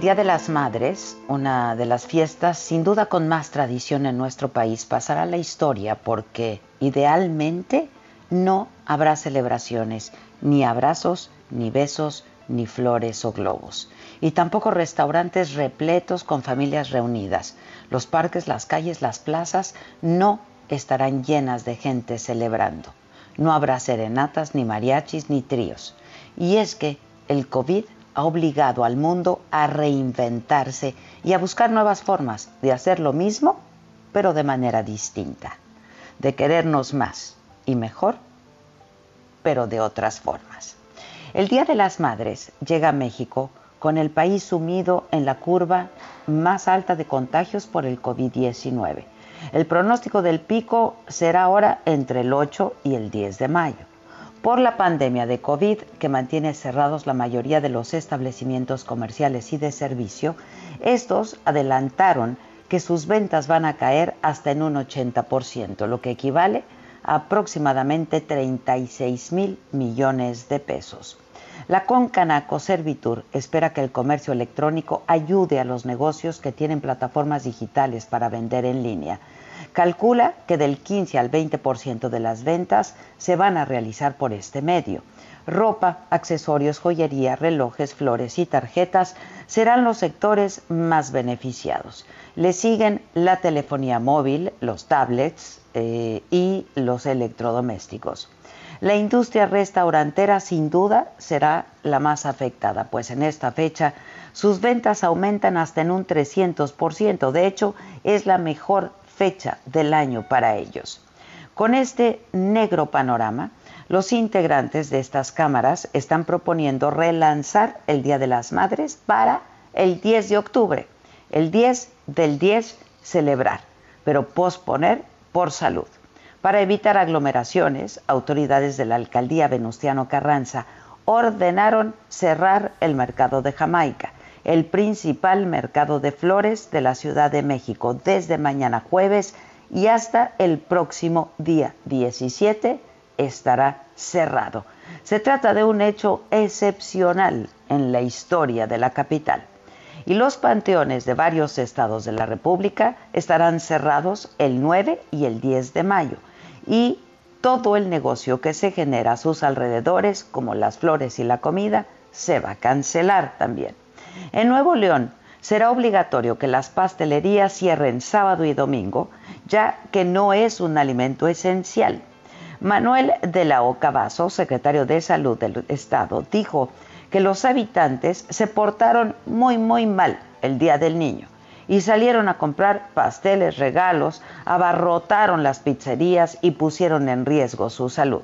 Día de las Madres, una de las fiestas sin duda con más tradición en nuestro país, pasará a la historia porque idealmente no habrá celebraciones, ni abrazos, ni besos, ni flores o globos. Y tampoco restaurantes repletos con familias reunidas. Los parques, las calles, las plazas no estarán llenas de gente celebrando. No habrá serenatas, ni mariachis, ni tríos. Y es que el COVID ha obligado al mundo a reinventarse y a buscar nuevas formas de hacer lo mismo, pero de manera distinta, de querernos más y mejor, pero de otras formas. El Día de las Madres llega a México con el país sumido en la curva más alta de contagios por el COVID-19. El pronóstico del pico será ahora entre el 8 y el 10 de mayo por la pandemia de COVID que mantiene cerrados la mayoría de los establecimientos comerciales y de servicio, estos adelantaron que sus ventas van a caer hasta en un 80%, lo que equivale a aproximadamente 36 mil millones de pesos. La Concanaco Servitur espera que el comercio electrónico ayude a los negocios que tienen plataformas digitales para vender en línea Calcula que del 15 al 20% de las ventas se van a realizar por este medio. Ropa, accesorios, joyería, relojes, flores y tarjetas serán los sectores más beneficiados. Le siguen la telefonía móvil, los tablets eh, y los electrodomésticos. La industria restaurantera sin duda será la más afectada, pues en esta fecha sus ventas aumentan hasta en un 300%. De hecho, es la mejor fecha del año para ellos. Con este negro panorama, los integrantes de estas cámaras están proponiendo relanzar el Día de las Madres para el 10 de octubre, el 10 del 10 celebrar, pero posponer por salud. Para evitar aglomeraciones, autoridades de la alcaldía Venustiano Carranza ordenaron cerrar el mercado de Jamaica el principal mercado de flores de la Ciudad de México desde mañana jueves y hasta el próximo día 17 estará cerrado. Se trata de un hecho excepcional en la historia de la capital. Y los panteones de varios estados de la República estarán cerrados el 9 y el 10 de mayo. Y todo el negocio que se genera a sus alrededores, como las flores y la comida, se va a cancelar también. En Nuevo León será obligatorio que las pastelerías cierren sábado y domingo, ya que no es un alimento esencial. Manuel de la Oca secretario de Salud del Estado, dijo que los habitantes se portaron muy, muy mal el Día del Niño y salieron a comprar pasteles, regalos, abarrotaron las pizzerías y pusieron en riesgo su salud.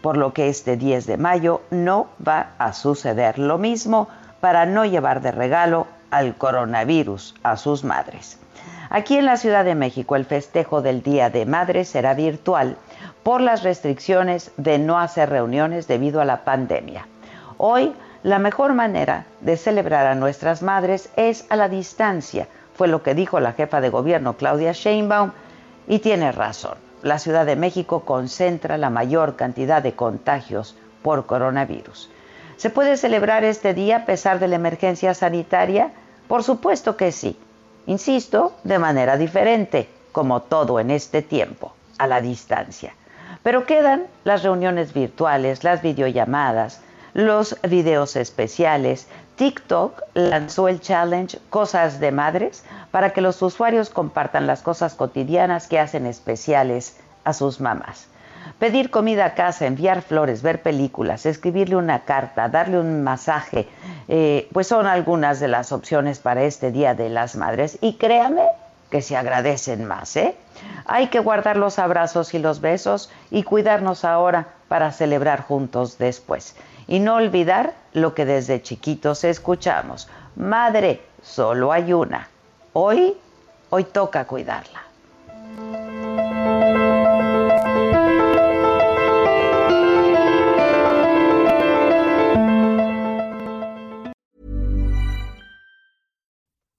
Por lo que este 10 de mayo no va a suceder lo mismo para no llevar de regalo al coronavirus a sus madres. Aquí en la Ciudad de México el festejo del Día de Madres será virtual por las restricciones de no hacer reuniones debido a la pandemia. Hoy la mejor manera de celebrar a nuestras madres es a la distancia, fue lo que dijo la jefa de gobierno Claudia Sheinbaum y tiene razón. La Ciudad de México concentra la mayor cantidad de contagios por coronavirus. ¿Se puede celebrar este día a pesar de la emergencia sanitaria? Por supuesto que sí. Insisto, de manera diferente, como todo en este tiempo, a la distancia. Pero quedan las reuniones virtuales, las videollamadas, los videos especiales. TikTok lanzó el challenge Cosas de Madres para que los usuarios compartan las cosas cotidianas que hacen especiales a sus mamás. Pedir comida a casa, enviar flores, ver películas, escribirle una carta, darle un masaje, eh, pues son algunas de las opciones para este Día de las Madres. Y créame que se agradecen más, ¿eh? Hay que guardar los abrazos y los besos y cuidarnos ahora para celebrar juntos después. Y no olvidar lo que desde chiquitos escuchamos. Madre, solo hay una. Hoy, hoy toca cuidarla.